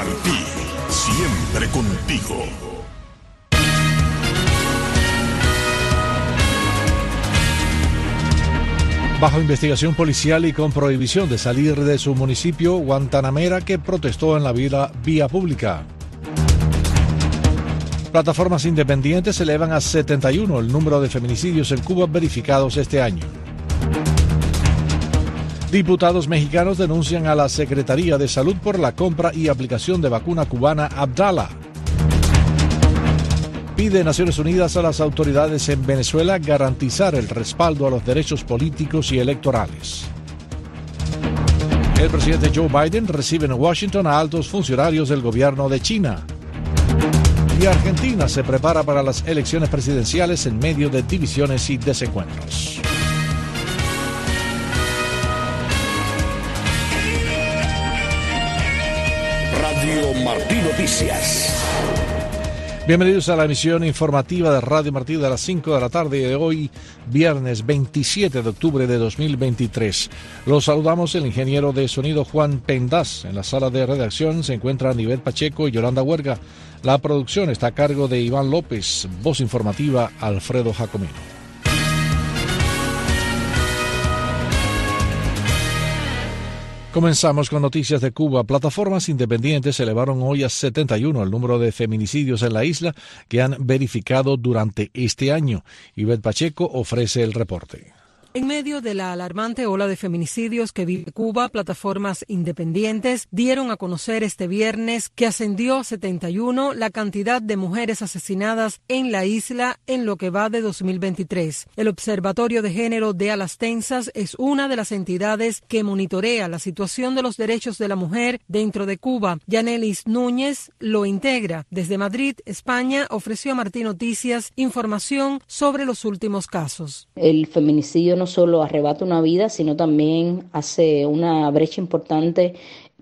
Martí, siempre contigo. Bajo investigación policial y con prohibición de salir de su municipio, Guantanamera, que protestó en la vía, vía pública. Plataformas independientes elevan a 71 el número de feminicidios en Cuba verificados este año. Diputados mexicanos denuncian a la Secretaría de Salud por la compra y aplicación de vacuna cubana Abdala pide Naciones Unidas a las autoridades en Venezuela garantizar el respaldo a los derechos políticos y electorales. El presidente Joe Biden recibe en Washington a altos funcionarios del gobierno de China. Y Argentina se prepara para las elecciones presidenciales en medio de divisiones y desencuentros. Radio Martí Noticias. Bienvenidos a la emisión informativa de Radio Martí de las 5 de la tarde de hoy, viernes 27 de octubre de 2023. Los saludamos el ingeniero de sonido Juan Pendas. En la sala de redacción se encuentran Nivel Pacheco y Yolanda Huerga. La producción está a cargo de Iván López, voz informativa Alfredo Jacomino. Comenzamos con noticias de Cuba. Plataformas independientes elevaron hoy a 71 el número de feminicidios en la isla que han verificado durante este año. Ivette Pacheco ofrece el reporte. En medio de la alarmante ola de feminicidios que vive Cuba, plataformas independientes dieron a conocer este viernes que ascendió a 71 la cantidad de mujeres asesinadas en la isla en lo que va de 2023. El Observatorio de Género de Alastensas es una de las entidades que monitorea la situación de los derechos de la mujer dentro de Cuba. Yanelis Núñez lo integra. Desde Madrid, España, ofreció a Martín Noticias información sobre los últimos casos. El feminicidio no solo arrebata una vida, sino también hace una brecha importante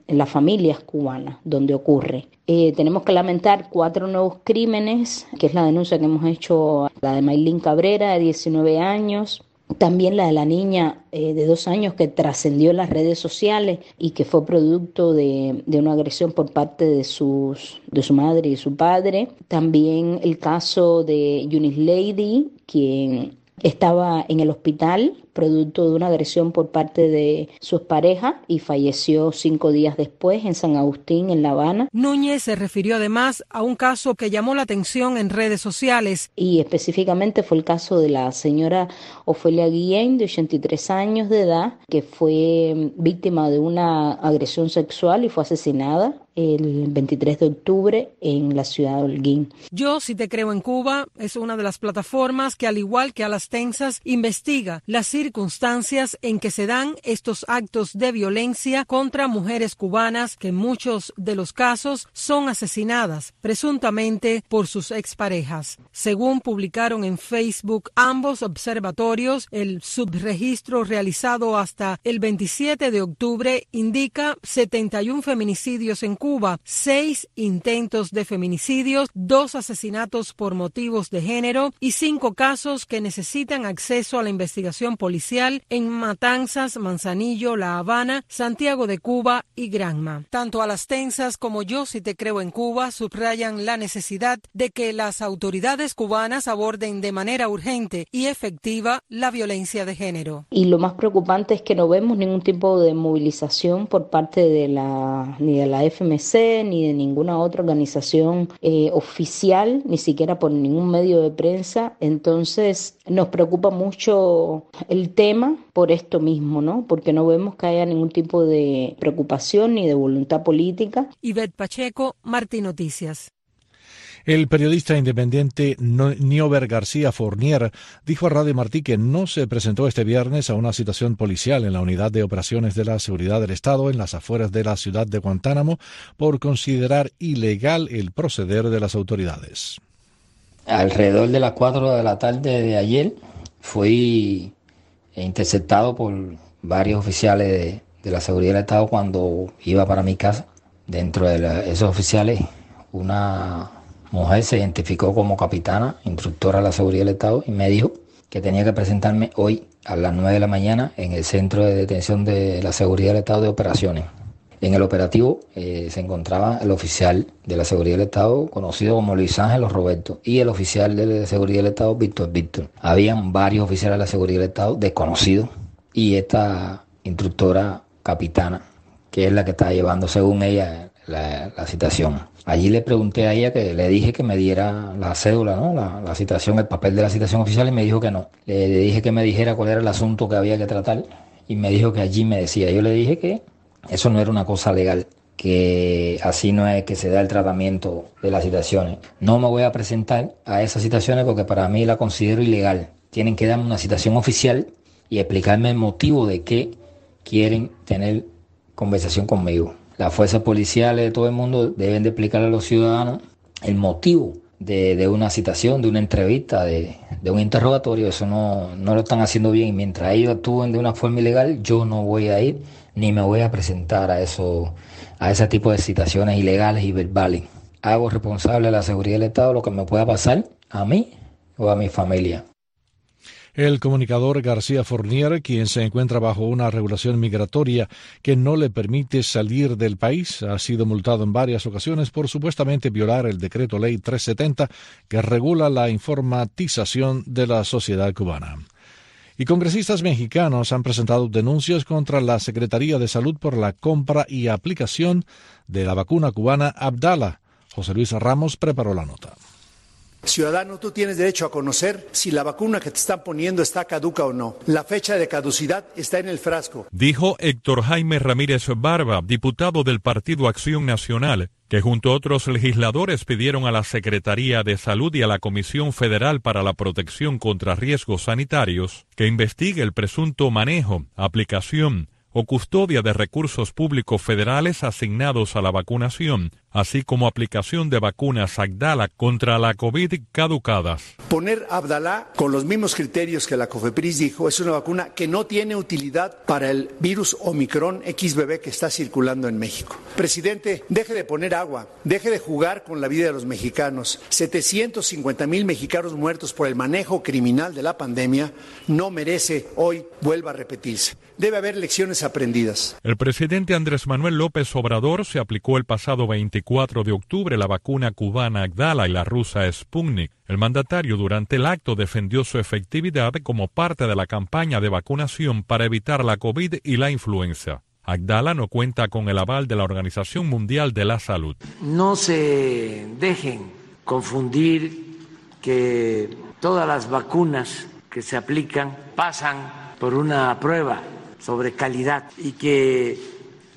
en las familias cubanas donde ocurre. Eh, tenemos que lamentar cuatro nuevos crímenes, que es la denuncia que hemos hecho, la de Maylin Cabrera, de 19 años, también la de la niña eh, de dos años que trascendió en las redes sociales y que fue producto de, de, una agresión por parte de, sus, de su madre y su padre. También el caso de Eunice Lady, quien estaba en el hospital producto de una agresión por parte de su pareja y falleció cinco días después en San Agustín, en La Habana. Núñez se refirió además a un caso que llamó la atención en redes sociales. Y específicamente fue el caso de la señora Ofelia Guillén, de 83 años de edad, que fue víctima de una agresión sexual y fue asesinada el 23 de octubre en la ciudad de Holguín. Yo, si te creo en Cuba, es una de las plataformas que, al igual que a las tensas, investiga las circunstancias en que se dan estos actos de violencia contra mujeres cubanas que en muchos de los casos son asesinadas presuntamente por sus exparejas. Según publicaron en Facebook ambos observatorios, el subregistro realizado hasta el 27 de octubre indica 71 feminicidios en Cuba, 6 intentos de feminicidios, 2 asesinatos por motivos de género y 5 casos que necesitan acceso a la investigación policial en Matanzas, Manzanillo, La Habana, Santiago de Cuba y Granma. Tanto a las tensas como yo, si te creo en Cuba, subrayan la necesidad de que las autoridades cubanas aborden de manera urgente y efectiva la violencia de género. Y lo más preocupante es que no vemos ningún tipo de movilización por parte de la ni de la FMC ni de ninguna otra organización eh, oficial, ni siquiera por ningún medio de prensa. Entonces nos preocupa mucho el tema por esto mismo, ¿no? Porque no vemos que haya ningún tipo de preocupación ni de voluntad política. Ivette Pacheco, Martín Noticias. El periodista independiente Niober García Fournier dijo a Radio Martí que no se presentó este viernes a una situación policial en la Unidad de Operaciones de la Seguridad del Estado en las afueras de la ciudad de Guantánamo por considerar ilegal el proceder de las autoridades. Alrededor de las 4 de la tarde de ayer fui interceptado por varios oficiales de, la seguridad del Estado cuando iba para mi casa. Dentro de esos oficiales, una mujer se identificó como capitana, instructora de la seguridad del Estado, y me dijo que tenía que presentarme hoy a las 9 de la mañana en el centro de detención de la seguridad del Estado de operaciones. En el operativo eh, se encontraba el oficial de la Seguridad del Estado, conocido como Luis Ángel Roberto, y el oficial de la Seguridad del Estado, Víctor Víctor. Habían varios oficiales de la Seguridad del Estado desconocidos y esta instructora capitana, que es la que está llevando, según ella, la, citación. Allí le pregunté a ella que le dije que me diera la cédula, ¿no? La, citación, el papel de la citación oficial y me dijo que no. Le dije que me dijera cuál era el asunto que había que tratar y me dijo que allí me decía. Yo le dije que eso no era una cosa legal, que así no es que se da el tratamiento de las citaciones. No me voy a presentar a esas citaciones porque para mí la considero ilegal. Tienen que darme una citación oficial y explicarme el motivo de que quieren tener conversación conmigo. Las fuerzas policiales de todo el mundo deben de explicarle a los ciudadanos el motivo de, una citación, de una entrevista, de, un interrogatorio. Eso no, no lo están haciendo bien. Y mientras ellos actúen de una forma ilegal, yo no voy a ir ni me voy a presentar a eso, a ese tipo de citaciones ilegales y verbales. Hago responsable a la seguridad del Estado lo que me pueda pasar a mí o a mi familia. El comunicador García Fournier, quien se encuentra bajo una regulación migratoria que no le permite salir del país, ha sido multado en varias ocasiones por supuestamente violar el decreto ley 370 que regula la informatización de la sociedad cubana. Y congresistas mexicanos han presentado denuncias contra la Secretaría de Salud por la compra y aplicación de la vacuna cubana Abdala. José Luis Ramos preparó la nota. Ciudadano, tú tienes derecho a conocer si la vacuna que te están poniendo está caduca o no. La fecha de caducidad está en el frasco. Dijo Héctor Jaime Ramírez Barba, diputado del Partido Acción Nacional, que junto a otros legisladores pidieron a la Secretaría de Salud y a la Comisión Federal para la Protección contra Riesgos Sanitarios que investigue el presunto manejo, aplicación, o custodia de recursos públicos federales asignados a la vacunación, así como aplicación de vacunas Agdala contra la COVID caducadas. Poner Abdalá con los mismos criterios que la COFEPRIS dijo es una vacuna que no tiene utilidad para el virus Omicron XBB que está circulando en México. Presidente, deje de poner agua, deje de jugar con la vida de los mexicanos. 750 mil mexicanos muertos por el manejo criminal de la pandemia no merece hoy vuelva a repetirse. Debe haber lecciones aprendidas. El presidente Andrés Manuel López Obrador se aplicó el pasado 24 de octubre la vacuna cubana Agdala y la rusa Sputnik. El mandatario durante el acto defendió su efectividad como parte de la campaña de vacunación para evitar la COVID y la influenza. Agdala no cuenta con el aval de la Organización Mundial de la Salud. No se dejen confundir que todas las vacunas que se aplican pasan por una prueba sobre calidad y que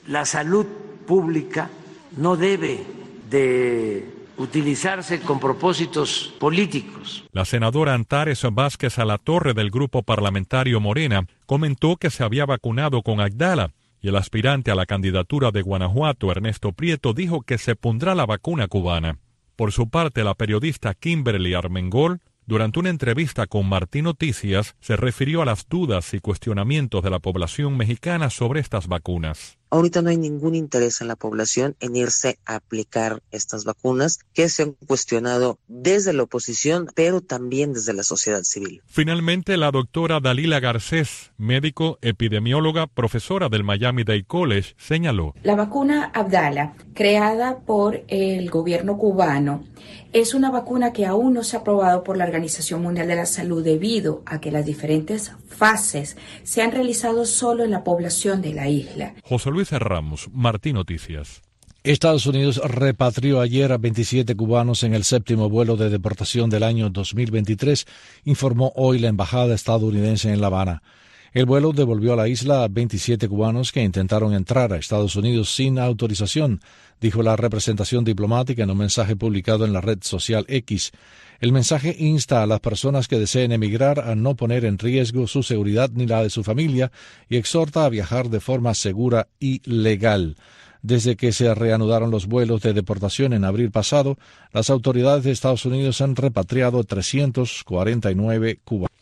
la salud pública no debe de utilizarse con propósitos políticos. La senadora Antares Vázquez Alatorre del grupo parlamentario Morena comentó que se había vacunado con Agdala y el aspirante a la candidatura de Guanajuato, Ernesto Prieto, dijo que se pondrá la vacuna cubana. Por su parte, la periodista Kimberly Armengol durante una entrevista con Martín Noticias, se refirió a las dudas y cuestionamientos de la población mexicana sobre estas vacunas. Ahorita no hay ningún interés en la población en irse a aplicar estas vacunas que se han cuestionado desde la oposición, pero también desde la sociedad civil. Finalmente, la doctora Dalila Garcés, médico, epidemióloga, profesora del Miami Day College, señaló. La vacuna Abdala, creada por el gobierno cubano, es una vacuna que aún no se ha aprobado por la Organización Mundial de la Salud debido a que las diferentes fases se han realizado solo en la población de la isla. José Luis Ramos, Martín Noticias. Estados Unidos repatrió ayer a 27 cubanos en el séptimo vuelo de deportación del año 2023, informó hoy la embajada estadounidense en La Habana. El vuelo devolvió a la isla a 27 cubanos que intentaron entrar a Estados Unidos sin autorización, dijo la representación diplomática en un mensaje publicado en la red social X. El mensaje insta a las personas que deseen emigrar a no poner en riesgo su seguridad ni la de su familia y exhorta a viajar de forma segura y legal. Desde que se reanudaron los vuelos de deportación en abril pasado, las autoridades de Estados Unidos han repatriado 349 cubanos.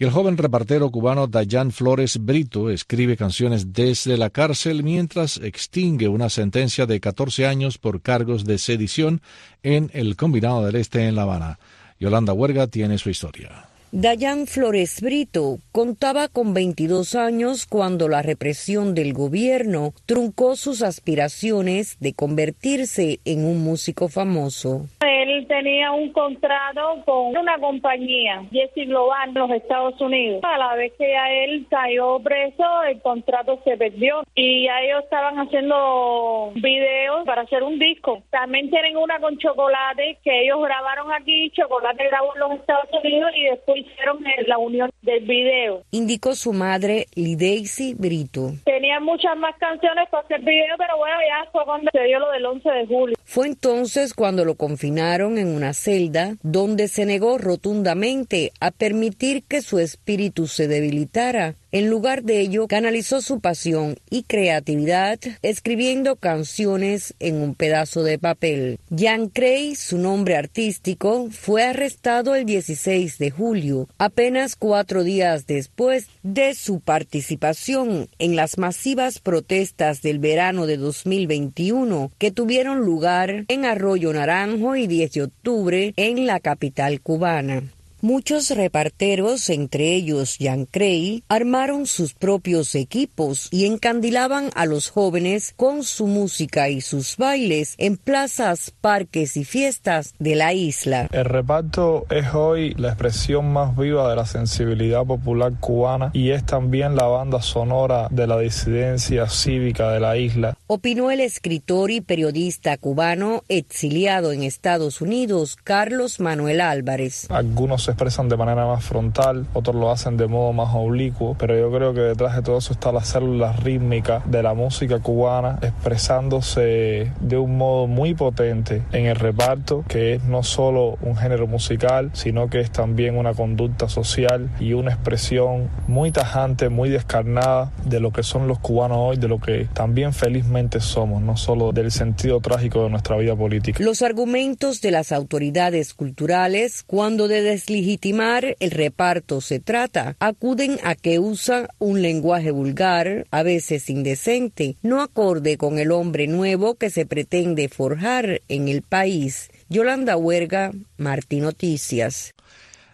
Y el joven repartero cubano Dayan Flores Brito escribe canciones desde la cárcel mientras extingue una sentencia de 14 años por cargos de sedición en el Combinado del Este en La Habana. Yolanda Huerga tiene su historia. Dayan Flores Brito contaba con 22 años cuando la represión del gobierno truncó sus aspiraciones de convertirse en un músico famoso. Él tenía un contrato con una compañía, Jesse Global, en los Estados Unidos. A la vez que a él cayó preso, el contrato se perdió y a ellos estaban haciendo videos para hacer un disco. También tienen una con Chocolate que ellos grabaron aquí, Chocolate grabó en los Estados Unidos y después hicieron la unión del video. Indicó su madre, Lideisi Brito. Tenía muchas más canciones para hacer video, pero bueno, ya fue cuando se dio lo del 11 de julio. Fue entonces cuando lo confinaron en una celda donde se negó rotundamente a permitir que su espíritu se debilitara en lugar de ello, canalizó su pasión y creatividad escribiendo canciones en un pedazo de papel. Jan Cray, su nombre artístico, fue arrestado el 16 de julio, apenas cuatro días después de su participación en las masivas protestas del verano de 2021 que tuvieron lugar en Arroyo Naranjo y 10 de octubre en la capital cubana. Muchos reparteros, entre ellos Jan Cray, armaron sus propios equipos y encandilaban a los jóvenes con su música y sus bailes en plazas, parques y fiestas de la isla. El reparto es hoy la expresión más viva de la sensibilidad popular cubana y es también la banda sonora de la disidencia cívica de la isla. Opinó el escritor y periodista cubano exiliado en Estados Unidos, Carlos Manuel Álvarez. Algunos expresan de manera más frontal, otros lo hacen de modo más oblicuo, pero yo creo que detrás de todo eso está la célula rítmica de la música cubana expresándose de un modo muy potente en el reparto, que es no solo un género musical, sino que es también una conducta social y una expresión muy tajante, muy descarnada de lo que son los cubanos hoy, de lo que también felizmente somos, no solo del sentido trágico de nuestra vida política. Los argumentos de las autoridades culturales cuando de desliz legitimar el reparto se trata, acuden a que usa un lenguaje vulgar, a veces indecente, no acorde con el hombre nuevo que se pretende forjar en el país. Yolanda Huerga, Martín Noticias.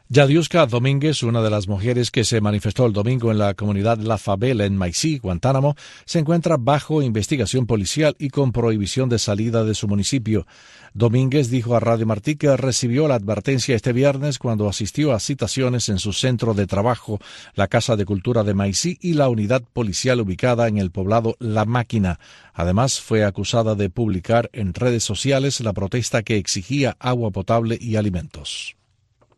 Yadiuska Domínguez, una de las mujeres que se manifestó el domingo en la comunidad La Favela en Maicí, Guantánamo, se encuentra bajo investigación policial y con prohibición de salida de su municipio. Domínguez dijo a Radio Martí que recibió la advertencia este viernes cuando asistió a citaciones en su centro de trabajo, la Casa de Cultura de Maicí y la unidad policial ubicada en el poblado La Máquina. Además, fue acusada de publicar en redes sociales la protesta que exigía agua potable y alimentos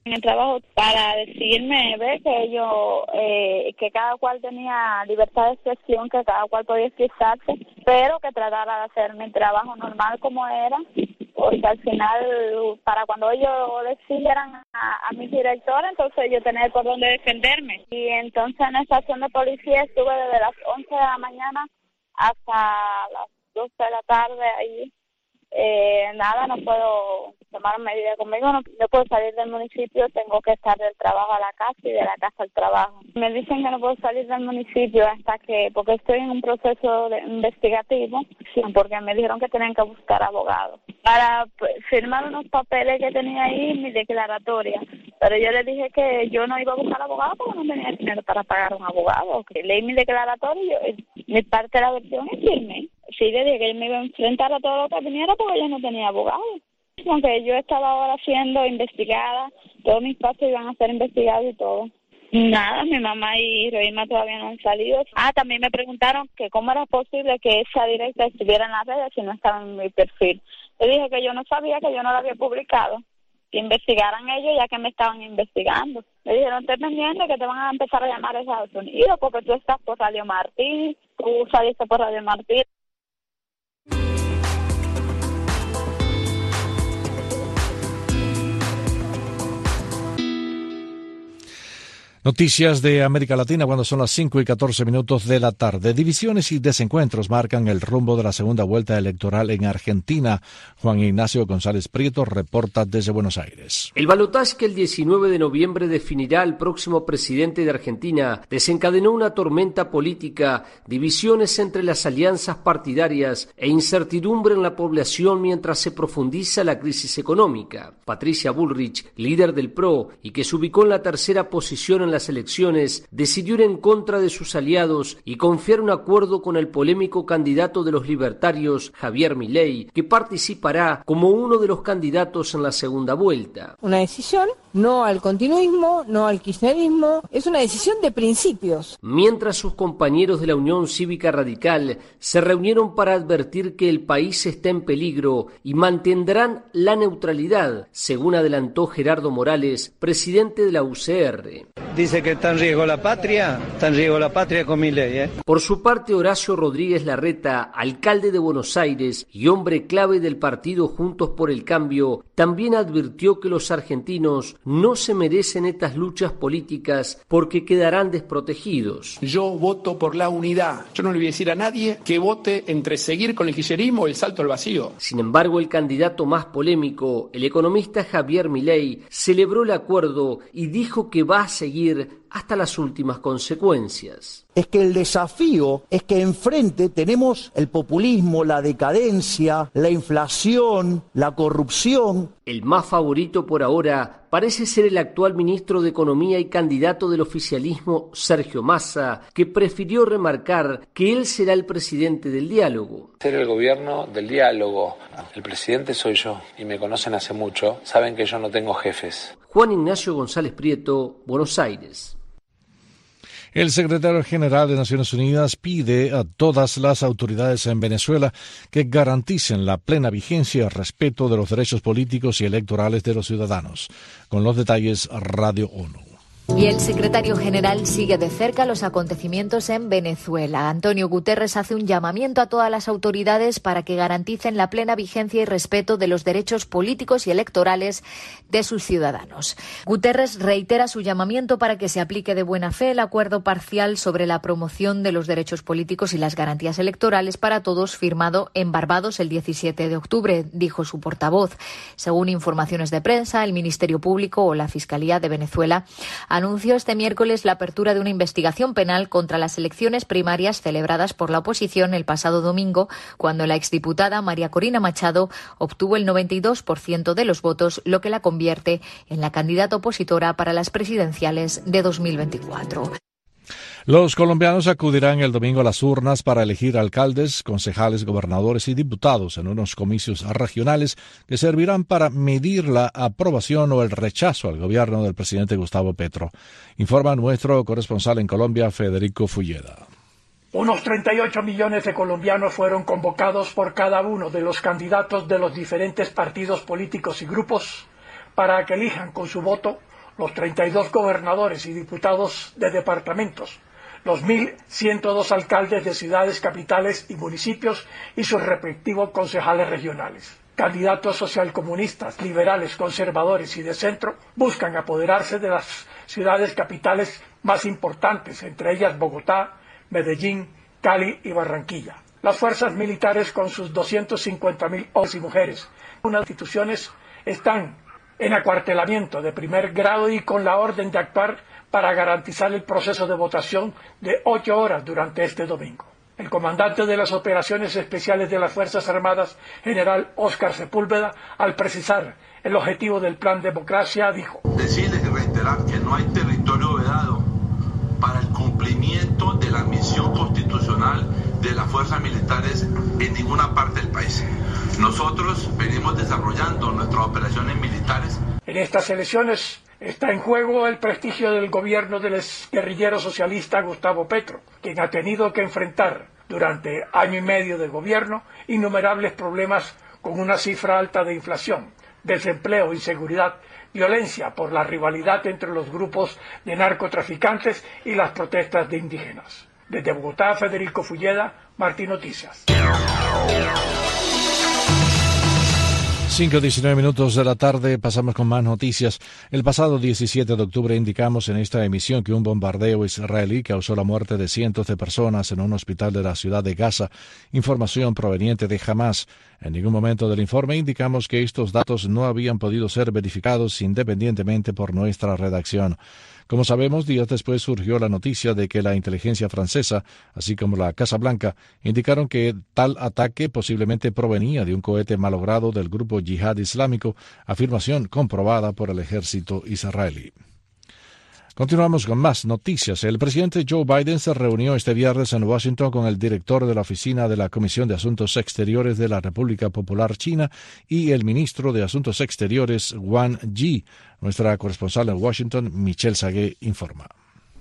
en el trabajo para decirme ve que yo eh, que cada cual tenía libertad de expresión que cada cual podía expresarse pero que tratara de hacer mi trabajo normal como era porque al final para cuando ellos decidieran a, a mi director entonces yo tenía por dónde defenderme. Y entonces en la estación de policía estuve desde las 11 de la mañana hasta las 12 de la tarde ahí eh, nada, no puedo tomar medida conmigo, no, puedo salir del municipio, tengo que estar del trabajo a la casa y de la casa al trabajo. Me dicen que no puedo salir del municipio hasta que, porque estoy en un proceso de investigativo, porque me dijeron que tenían que buscar abogados para pues, firmar unos papeles que tenía ahí, mi declaratoria. Pero yo le dije que yo no iba a buscar abogado porque no tenía dinero para pagar un abogado. Que leí mi declaratoria y mi parte de la versión es firme sí le dije que yo me iba a enfrentar a todo lo que viniera porque yo no tenía abogado. Aunque yo estaba ahora siendo investigada, todos mis pasos iban a ser investigados y todo. Nada, mi mamá y Roima todavía no han salido. Ah, también me preguntaron que cómo era posible que esa directa estuviera en las redes si no estaba en mi perfil. Le dije que yo no sabía que yo no la había publicado, que investigaran ellos ya que me estaban investigando. Le dijeron, estoy pendiente que te van a empezar a llamar a Estados Unidos porque tú estás por Radio Martín, tú saliste por Radio Martín. Noticias de América Latina cuando son las 5 y 14 minutos de la tarde. Divisiones y desencuentros marcan el rumbo de la segunda vuelta electoral en Argentina. Juan Ignacio González Prieto reporta desde Buenos Aires. El balotaje que el 19 de noviembre definirá al próximo presidente de Argentina desencadenó una tormenta política, divisiones entre las alianzas partidarias e incertidumbre en la población mientras se profundiza la crisis económica. Patricia Bullrich, líder del PRO y que se ubicó en la tercera posición en las elecciones, decidió ir en contra de sus aliados y confiar un acuerdo con el polémico candidato de los libertarios, Javier Milei, que participará como uno de los candidatos en la segunda vuelta. Una decisión, no al continuismo, no al kirchnerismo, es una decisión de principios. Mientras sus compañeros de la Unión Cívica Radical se reunieron para advertir que el país está en peligro y mantendrán la neutralidad, según adelantó Gerardo Morales, presidente de la UCR dice que está en riesgo la patria, está en riesgo la patria con mi ley. ¿eh? Por su parte, Horacio Rodríguez Larreta, alcalde de Buenos Aires y hombre clave del partido Juntos por el Cambio, también advirtió que los argentinos no se merecen estas luchas políticas porque quedarán desprotegidos. Yo voto por la unidad. Yo no le voy a decir a nadie que vote entre seguir con el kirchnerismo o el salto al vacío. Sin embargo, el candidato más polémico, el economista Javier Milei, celebró el acuerdo y dijo que va a seguir bir hasta las últimas consecuencias. Es que el desafío es que enfrente tenemos el populismo, la decadencia, la inflación, la corrupción. El más favorito por ahora parece ser el actual ministro de Economía y candidato del oficialismo, Sergio Massa, que prefirió remarcar que él será el presidente del diálogo. Ser el gobierno del diálogo. El presidente soy yo y me conocen hace mucho. Saben que yo no tengo jefes. Juan Ignacio González Prieto, Buenos Aires. El secretario general de Naciones Unidas pide a todas las autoridades en Venezuela que garanticen la plena vigencia y respeto de los derechos políticos y electorales de los ciudadanos. Con los detalles, Radio ONU. Y el secretario general sigue de cerca los acontecimientos en Venezuela. Antonio Guterres hace un llamamiento a todas las autoridades para que garanticen la plena vigencia y respeto de los derechos políticos y electorales de sus ciudadanos. Guterres reitera su llamamiento para que se aplique de buena fe el acuerdo parcial sobre la promoción de los derechos políticos y las garantías electorales para todos firmado en Barbados el 17 de octubre, dijo su portavoz. Según informaciones de prensa, el Ministerio Público o la Fiscalía de Venezuela anunció este miércoles la apertura de una investigación penal contra las elecciones primarias celebradas por la oposición el pasado domingo, cuando la exdiputada María Corina Machado obtuvo el 92% de los votos, lo que la convierte en la candidata opositora para las presidenciales de 2024. Los colombianos acudirán el domingo a las urnas para elegir alcaldes, concejales, gobernadores y diputados en unos comicios regionales que servirán para medir la aprobación o el rechazo al gobierno del presidente Gustavo Petro. Informa nuestro corresponsal en Colombia, Federico Fulleda. Unos 38 millones de colombianos fueron convocados por cada uno de los candidatos de los diferentes partidos políticos y grupos para que elijan con su voto los 32 gobernadores y diputados de departamentos los 1.102 alcaldes de ciudades, capitales y municipios y sus respectivos concejales regionales. Candidatos socialcomunistas, liberales, conservadores y de centro buscan apoderarse de las ciudades capitales más importantes, entre ellas Bogotá, Medellín, Cali y Barranquilla. Las fuerzas militares con sus 250.000 hombres y mujeres, unas instituciones están en acuartelamiento de primer grado y con la orden de actuar para garantizar el proceso de votación de ocho horas durante este domingo. El comandante de las operaciones especiales de las Fuerzas Armadas, general Óscar Sepúlveda, al precisar el objetivo del plan democracia, dijo: Decirles y reiterar que no hay territorio vedado para el cumplimiento de la misión constitucional de las fuerzas militares en ninguna parte del país. Nosotros venimos desarrollando nuestras operaciones militares. En estas elecciones Está en juego el prestigio del gobierno del guerrillero socialista Gustavo Petro, quien ha tenido que enfrentar durante año y medio de gobierno innumerables problemas con una cifra alta de inflación, desempleo, inseguridad, violencia por la rivalidad entre los grupos de narcotraficantes y las protestas de indígenas. Desde Bogotá, Federico Fulleda, Martín Noticias. 5.19 minutos de la tarde pasamos con más noticias. El pasado 17 de octubre indicamos en esta emisión que un bombardeo israelí causó la muerte de cientos de personas en un hospital de la ciudad de Gaza. Información proveniente de Hamas. En ningún momento del informe indicamos que estos datos no habían podido ser verificados independientemente por nuestra redacción. Como sabemos, días después surgió la noticia de que la inteligencia francesa, así como la Casa Blanca, indicaron que tal ataque posiblemente provenía de un cohete malogrado del grupo Yihad Islámico, afirmación comprobada por el ejército israelí. Continuamos con más noticias. El presidente Joe Biden se reunió este viernes en Washington con el director de la oficina de la Comisión de Asuntos Exteriores de la República Popular China y el ministro de Asuntos Exteriores Wang Yi. Nuestra corresponsal en Washington, Michelle Sagué, informa.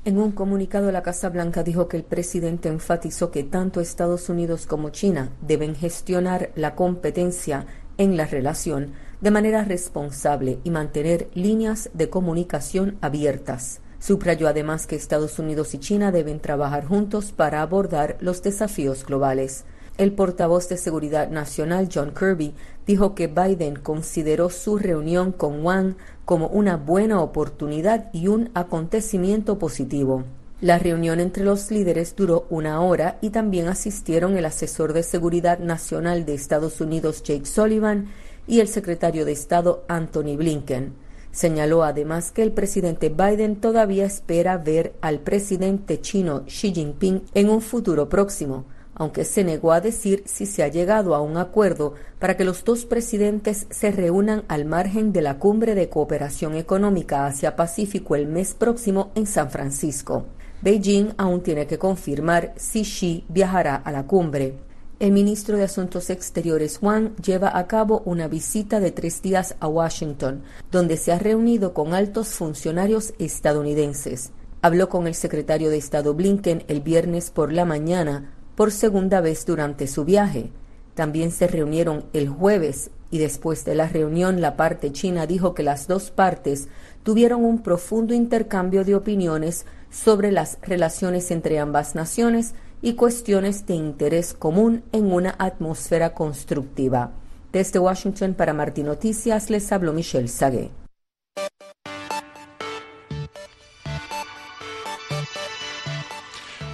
En un comunicado, la Casa Blanca dijo que el presidente enfatizó que tanto Estados Unidos como China deben gestionar la competencia en la relación de manera responsable y mantener líneas de comunicación abiertas. Subrayó además que Estados Unidos y China deben trabajar juntos para abordar los desafíos globales. El portavoz de Seguridad Nacional, John Kirby, dijo que Biden consideró su reunión con Wang como una buena oportunidad y un acontecimiento positivo. La reunión entre los líderes duró una hora y también asistieron el asesor de Seguridad Nacional de Estados Unidos, Jake Sullivan, y el secretario de Estado, Anthony Blinken. Señaló además que el presidente Biden todavía espera ver al presidente chino Xi Jinping en un futuro próximo, aunque se negó a decir si se ha llegado a un acuerdo para que los dos presidentes se reúnan al margen de la cumbre de cooperación económica Asia-Pacífico el mes próximo en San Francisco. Beijing aún tiene que confirmar si Xi viajará a la cumbre. El ministro de Asuntos Exteriores Wang lleva a cabo una visita de tres días a Washington, donde se ha reunido con altos funcionarios estadounidenses. Habló con el secretario de Estado Blinken el viernes por la mañana por segunda vez durante su viaje. También se reunieron el jueves y después de la reunión la parte china dijo que las dos partes tuvieron un profundo intercambio de opiniones sobre las relaciones entre ambas naciones y cuestiones de interés común en una atmósfera constructiva. Desde Washington para Martín Noticias les habló Michelle Sagué.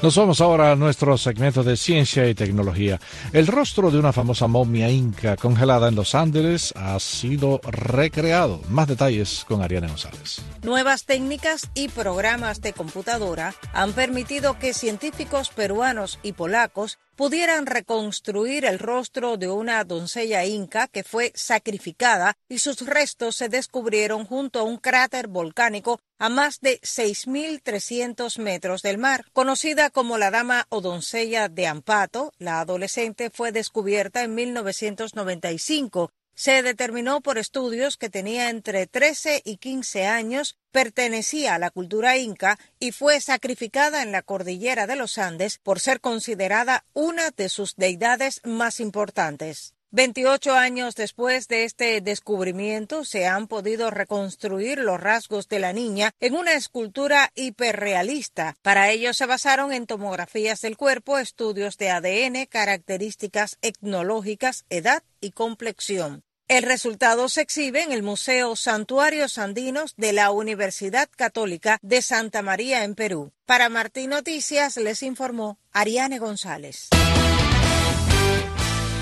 Nos vamos ahora a nuestro segmento de ciencia y tecnología. El rostro de una famosa momia inca congelada en los Andes ha sido recreado. Más detalles con Ariana González. Nuevas técnicas y programas de computadora han permitido que científicos peruanos y polacos pudieran reconstruir el rostro de una doncella inca que fue sacrificada y sus restos se descubrieron junto a un cráter volcánico a más de 6.300 metros del mar. Conocida como la dama o doncella de Ampato, la adolescente fue descubierta en 1995 se determinó por estudios que tenía entre 13 y 15 años, pertenecía a la cultura inca y fue sacrificada en la cordillera de los Andes por ser considerada una de sus deidades más importantes. 28 años después de este descubrimiento se han podido reconstruir los rasgos de la niña en una escultura hiperrealista. Para ello se basaron en tomografías del cuerpo, estudios de ADN, características etnológicas, edad y complexión. El resultado se exhibe en el Museo Santuarios Andinos de la Universidad Católica de Santa María en Perú. Para Martín Noticias les informó Ariane González.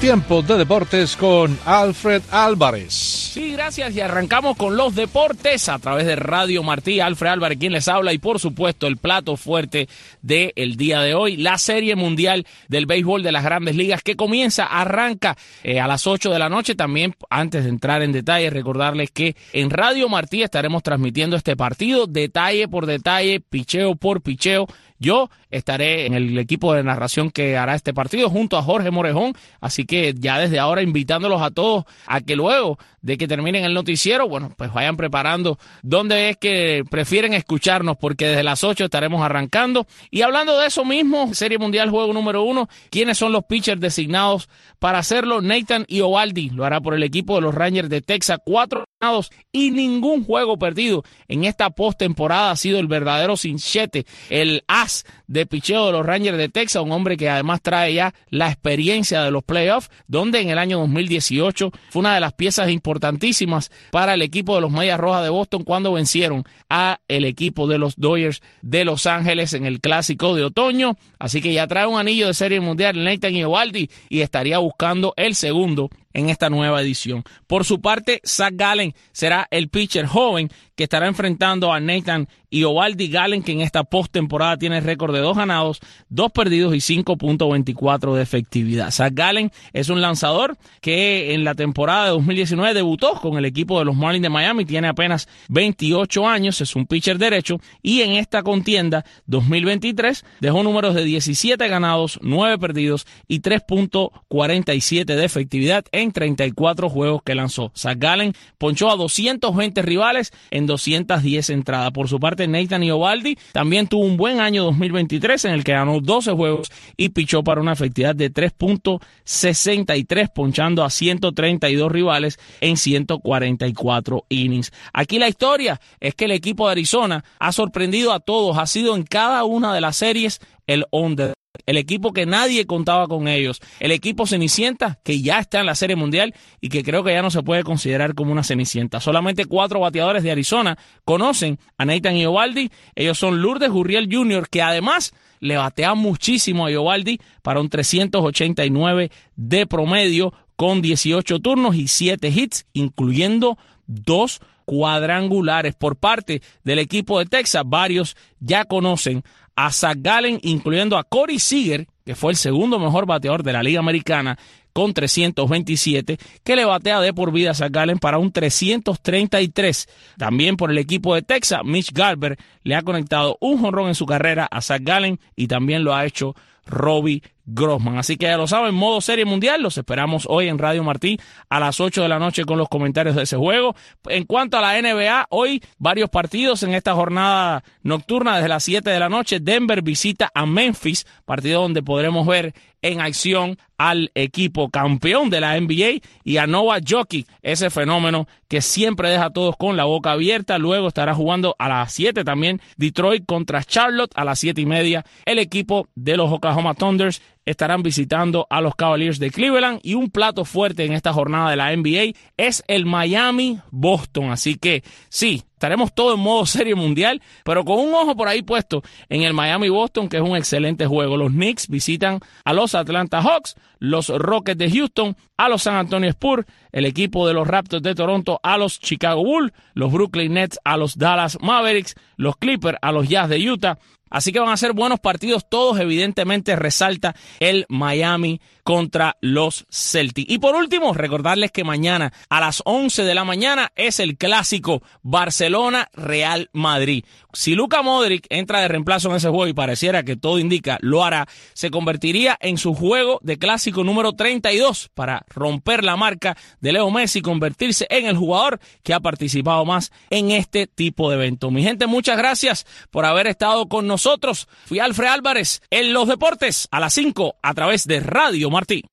Tiempo de deportes con Alfred Álvarez. Sí, gracias y arrancamos con los deportes a través de Radio Martí. Alfred Álvarez quien les habla y por supuesto el plato fuerte del día de hoy, la Serie Mundial del Béisbol de las Grandes Ligas que comienza, arranca eh, a las 8 de la noche. También antes de entrar en detalle, recordarles que en Radio Martí estaremos transmitiendo este partido detalle por detalle, picheo por picheo yo estaré en el equipo de narración que hará este partido junto a Jorge Morejón, así que ya desde ahora invitándolos a todos a que luego de que terminen el noticiero, bueno, pues vayan preparando dónde es que prefieren escucharnos, porque desde las 8 estaremos arrancando. Y hablando de eso mismo, Serie Mundial Juego número uno, ¿quiénes son los pitchers designados para hacerlo? Nathan Iovaldi lo hará por el equipo de los Rangers de Texas, cuatro ganados y ningún juego perdido en esta postemporada ha sido el verdadero cinchete, el as de picheo de los Rangers de Texas, un hombre que además trae ya la experiencia de los playoffs, donde en el año 2018 fue una de las piezas importantísimas para el equipo de los Medias Rojas de Boston cuando vencieron a el equipo de los Dodgers de Los Ángeles en el clásico de otoño. Así que ya trae un anillo de serie mundial Nathan Eovaldi y estaría buscando el segundo en esta nueva edición. Por su parte, Zach Gallen será el pitcher joven estará enfrentando a Nathan y Ovaldi Gallen, que en esta postemporada tiene récord de dos ganados, dos perdidos y 5.24 de efectividad. Zach Gallen es un lanzador que en la temporada de 2019 debutó con el equipo de los Marlins de Miami, tiene apenas 28 años, es un pitcher derecho y en esta contienda 2023 dejó números de 17 ganados, 9 perdidos y 3.47 de efectividad en 34 juegos que lanzó. Zach Gallen ponchó a 220 rivales en 210 entradas. Por su parte, Nathan Iovaldi también tuvo un buen año 2023 en el que ganó 12 juegos y pichó para una efectividad de 3.63, ponchando a 132 rivales en 144 innings. Aquí la historia es que el equipo de Arizona ha sorprendido a todos, ha sido en cada una de las series el under el equipo que nadie contaba con ellos, el equipo Cenicienta que ya está en la Serie Mundial y que creo que ya no se puede considerar como una Cenicienta. Solamente cuatro bateadores de Arizona conocen a Nathan Iovaldi. Ellos son Lourdes Gurriel Jr., que además le batea muchísimo a Iovaldi para un 389 de promedio con 18 turnos y 7 hits, incluyendo dos cuadrangulares por parte del equipo de Texas. Varios ya conocen a Zach Gallen, incluyendo a Corey Seager, que fue el segundo mejor bateador de la Liga Americana, con 327, que le batea de por vida a Zach Gallen para un 333. También por el equipo de Texas, Mitch Garber le ha conectado un jonrón en su carrera a Zach Gallen y también lo ha hecho Robbie Grossman. Así que ya lo saben, modo serie mundial. Los esperamos hoy en Radio Martí a las 8 de la noche con los comentarios de ese juego. En cuanto a la NBA, hoy varios partidos en esta jornada nocturna desde las 7 de la noche. Denver visita a Memphis, partido donde podremos ver en acción al equipo campeón de la NBA y a Nova Jockey, ese fenómeno que siempre deja a todos con la boca abierta. Luego estará jugando a las 7 también Detroit contra Charlotte a las 7 y media. El equipo de los Oklahoma Thunders estarán visitando a los Cavaliers de Cleveland y un plato fuerte en esta jornada de la NBA es el Miami Boston. Así que sí, estaremos todos en modo serie mundial, pero con un ojo por ahí puesto en el Miami Boston, que es un excelente juego. Los Knicks visitan a los Atlanta Hawks, los Rockets de Houston, a los San Antonio Spurs, el equipo de los Raptors de Toronto a los Chicago Bulls, los Brooklyn Nets a los Dallas Mavericks, los Clippers a los Jazz de Utah, Así que van a ser buenos partidos todos. Evidentemente resalta el Miami contra los Celtics. Y por último, recordarles que mañana a las 11 de la mañana es el clásico Barcelona-Real Madrid. Si Luca Modric entra de reemplazo en ese juego y pareciera que todo indica lo hará, se convertiría en su juego de clásico número 32 para romper la marca de Leo Messi y convertirse en el jugador que ha participado más en este tipo de evento. Mi gente, muchas gracias por haber estado con nosotros. Fui Alfred Álvarez en los deportes a las 5 a través de Radio Martí.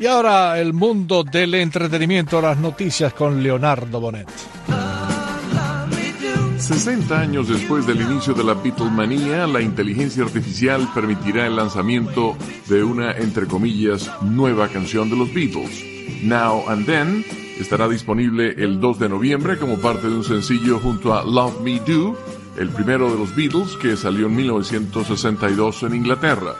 Y ahora el mundo del entretenimiento, las noticias con Leonardo Bonet. 60 años después del inicio de la Beatlemanía, la inteligencia artificial permitirá el lanzamiento de una, entre comillas, nueva canción de los Beatles. Now and Then estará disponible el 2 de noviembre como parte de un sencillo junto a Love Me Do, el primero de los Beatles que salió en 1962 en Inglaterra.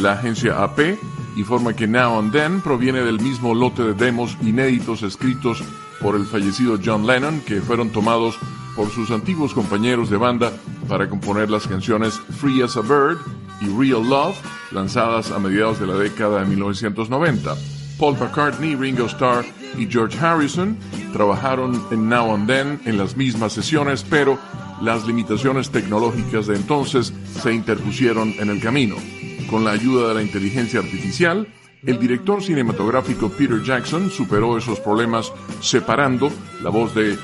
La agencia AP informa que Now and Then proviene del mismo lote de demos inéditos escritos por el fallecido John Lennon que fueron tomados por sus antiguos compañeros de banda para componer las canciones Free as a Bird y Real Love, lanzadas a mediados de la década de 1990. Paul McCartney, Ringo Starr y George Harrison trabajaron en Now and Then en las mismas sesiones, pero las limitaciones tecnológicas de entonces se interpusieron en el camino. Con la ayuda de la inteligencia artificial, el director cinematográfico Peter Jackson superó esos problemas separando la voz de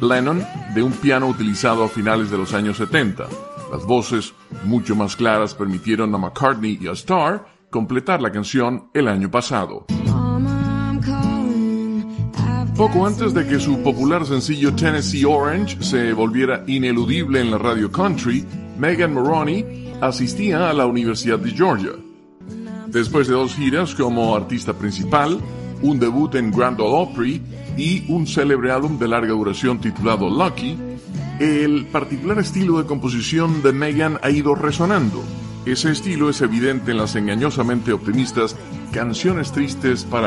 Lennon de un piano utilizado a finales de los años 70. Las voces, mucho más claras, permitieron a McCartney y a Starr completar la canción el año pasado. Poco antes de que su popular sencillo Tennessee Orange se volviera ineludible en la radio country, Megan Moroney asistía a la Universidad de Georgia. Después de dos giras como artista principal, un debut en Grand Ole Opry y un célebre álbum de larga duración titulado Lucky, el particular estilo de composición de Megan ha ido resonando. Ese estilo es evidente en las engañosamente optimistas Canciones Tristes para